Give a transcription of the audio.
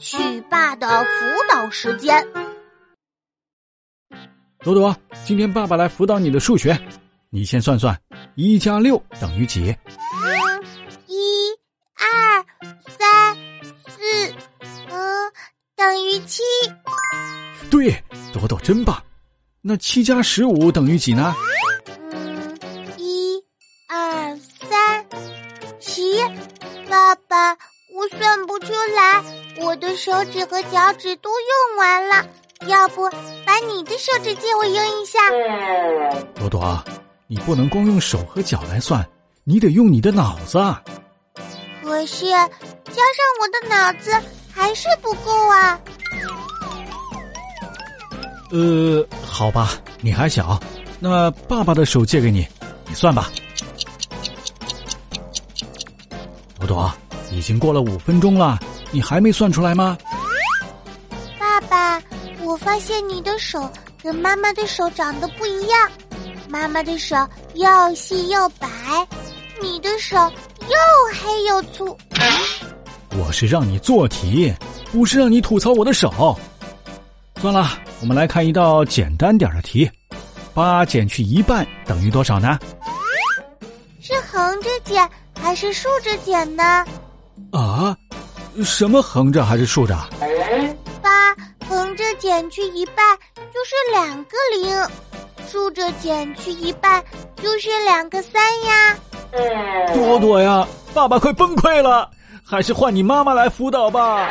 曲爸的辅导时间。朵朵，今天爸爸来辅导你的数学，你先算算，一加六等于几？嗯，一、二、三、四，嗯，等于七。对，朵朵真棒。那七加十五等于几呢？嗯，一、二、三、十。爸爸，我算不出来，我的手指和脚趾都用完了。要不把你的手指借我用一下？朵朵，你不能光用手和脚来算，你得用你的脑子啊！可是加上我的脑子还是不够啊！呃，好吧，你还小，那爸爸的手借给你，你算吧。朵朵，已经过了五分钟了，你还没算出来吗？爸爸。我发现你的手跟妈妈的手长得不一样，妈妈的手又细又白，你的手又黑又粗。我是让你做题，不是让你吐槽我的手。算了，我们来看一道简单点的题：八减去一半等于多少呢？是横着减还是竖着减呢？啊？什么横着还是竖着？八横着减去一半就是两个零，竖着减去一半就是两个三呀。朵朵呀，爸爸快崩溃了，还是换你妈妈来辅导吧。